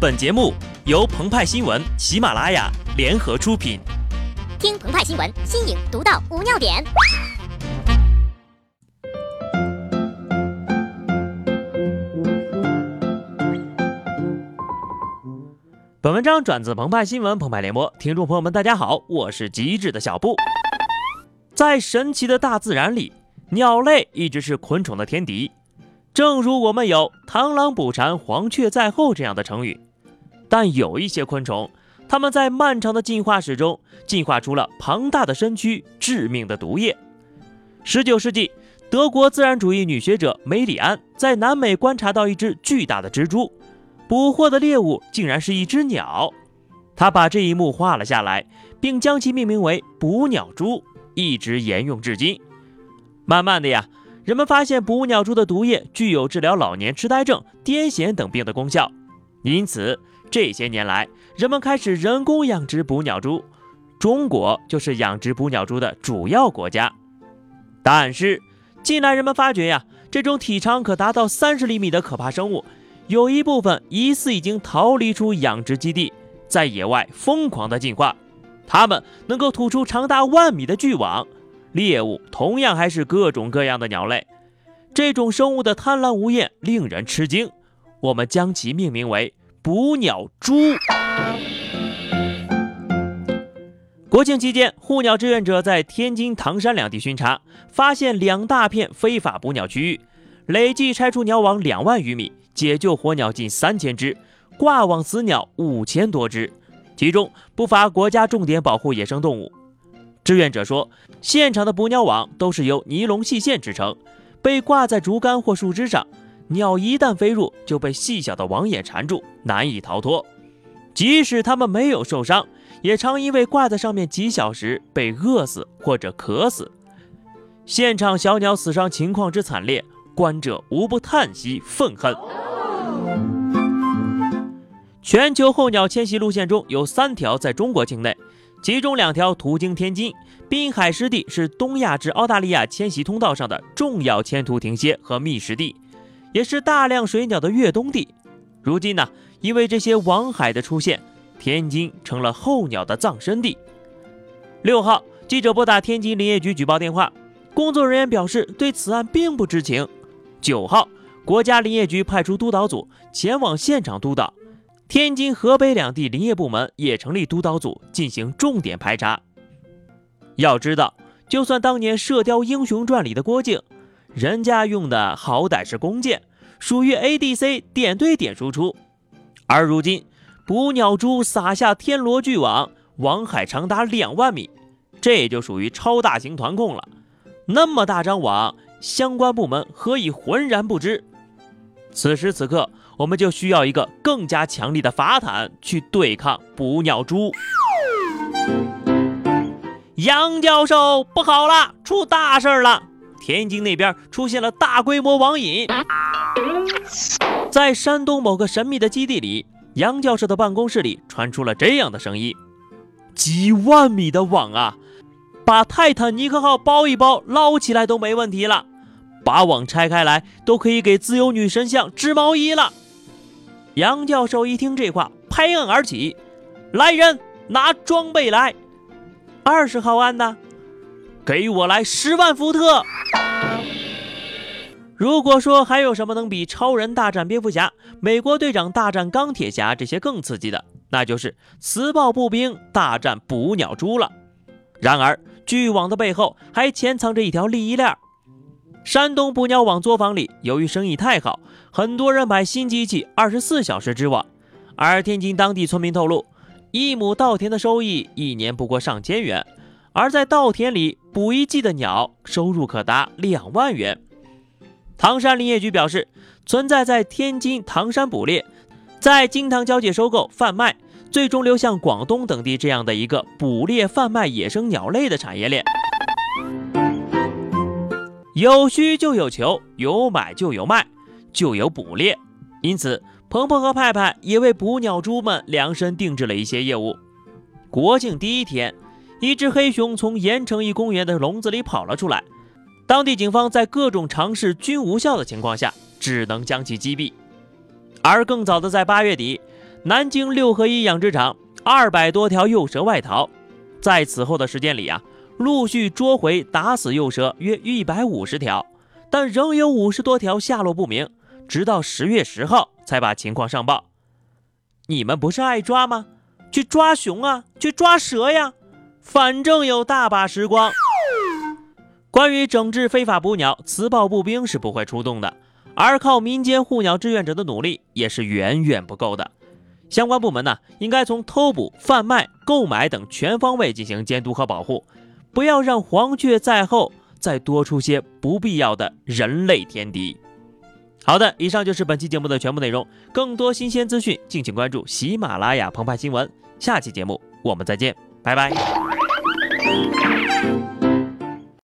本节目由澎湃新闻、喜马拉雅联合出品。听澎湃新闻，新颖独到，无尿点。本文章转自澎湃新闻、澎湃联播，听众朋友们，大家好，我是机智的小布。在神奇的大自然里，鸟类一直是昆虫的天敌。正如我们有“螳螂捕蝉，黄雀在后”这样的成语。但有一些昆虫，它们在漫长的进化史中进化出了庞大的身躯、致命的毒液。十九世纪，德国自然主义女学者梅里安在南美观察到一只巨大的蜘蛛，捕获的猎物竟然是一只鸟。她把这一幕画了下来，并将其命名为“捕鸟蛛”，一直沿用至今。慢慢的呀，人们发现捕鸟蛛的毒液具有治疗老年痴呆症、癫痫等病的功效，因此。这些年来，人们开始人工养殖捕鸟蛛，中国就是养殖捕鸟蛛的主要国家。但是，近来人们发觉呀，这种体长可达到三十厘米的可怕生物，有一部分疑似已经逃离出养殖基地，在野外疯狂的进化。它们能够吐出长达万米的巨网，猎物同样还是各种各样的鸟类。这种生物的贪婪无厌令人吃惊，我们将其命名为。捕鸟蛛。国庆期间，护鸟志愿者在天津、唐山两地巡查，发现两大片非法捕鸟区域，累计拆除鸟网两万余米，解救活鸟近三千只，挂网死鸟五千多只，其中不乏国家重点保护野生动物。志愿者说，现场的捕鸟网都是由尼龙细线制成，被挂在竹竿或树枝上。鸟一旦飞入，就被细小的网眼缠住，难以逃脱。即使它们没有受伤，也常因为挂在上面几小时被饿死或者渴死。现场小鸟死伤情况之惨烈，观者无不叹息愤恨。全球候鸟迁徙路线中有三条在中国境内，其中两条途经天津滨海湿地，是东亚至澳大利亚迁徙通道上的重要迁徒停歇和觅食地。也是大量水鸟的越冬地。如今呢，因为这些王海的出现，天津成了候鸟的葬身地。六号，记者拨打天津林业局举报电话，工作人员表示对此案并不知情。九号，国家林业局派出督导组前往现场督导，天津、河北两地林业部门也成立督导组进行重点排查。要知道，就算当年《射雕英雄传》里的郭靖。人家用的好歹是弓箭，属于 ADC 点对点输出，而如今捕鸟蛛撒下天罗巨网，网海长达两万米，这就属于超大型团控了。那么大张网，相关部门何以浑然不知？此时此刻，我们就需要一个更加强力的法坦去对抗捕鸟蛛。杨教授，不好了，出大事了！天津那边出现了大规模网瘾，在山东某个神秘的基地里，杨教授的办公室里传出了这样的声音：几万米的网啊，把泰坦尼克号包一包捞起来都没问题了，把网拆开来都可以给自由女神像织毛衣了。杨教授一听这话，拍案而起：“来人，拿装备来！二十号案呢？”给我来十万伏特！如果说还有什么能比超人大战蝙蝠侠、美国队长大战钢铁侠这些更刺激的，那就是磁暴步兵大战捕鸟蛛了。然而，巨网的背后还潜藏着一条利益链。山东捕鸟网作坊里，由于生意太好，很多人买新机器，二十四小时织网。而天津当地村民透露，一亩稻田的收益一年不过上千元。而在稻田里捕一季的鸟，收入可达两万元。唐山林业局表示，存在在天津、唐山捕猎，在京唐交界收购、贩卖，最终流向广东等地这样的一个捕猎、贩卖野生鸟类的产业链。有需就有求，有买就有卖，就有捕猎。因此，鹏鹏和派派也为捕鸟蛛们量身定制了一些业务。国庆第一天。一只黑熊从盐城一公园的笼子里跑了出来，当地警方在各种尝试均无效的情况下，只能将其击毙。而更早的在八月底，南京六合一养殖场二百多条幼蛇外逃，在此后的时间里啊，陆续捉回打死幼蛇约一百五十条，但仍有五十多条下落不明，直到十月十号才把情况上报。你们不是爱抓吗？去抓熊啊，去抓蛇呀，反正有大把时光。关于整治非法捕鸟，磁暴步兵是不会出动的，而靠民间护鸟志愿者的努力也是远远不够的。相关部门呢，应该从偷捕、贩卖、购买等全方位进行监督和保护，不要让黄雀在后再多出些不必要的人类天敌。好的，以上就是本期节目的全部内容。更多新鲜资讯，敬请关注喜马拉雅澎湃新闻。下期节目我们再见，拜拜。Thank you.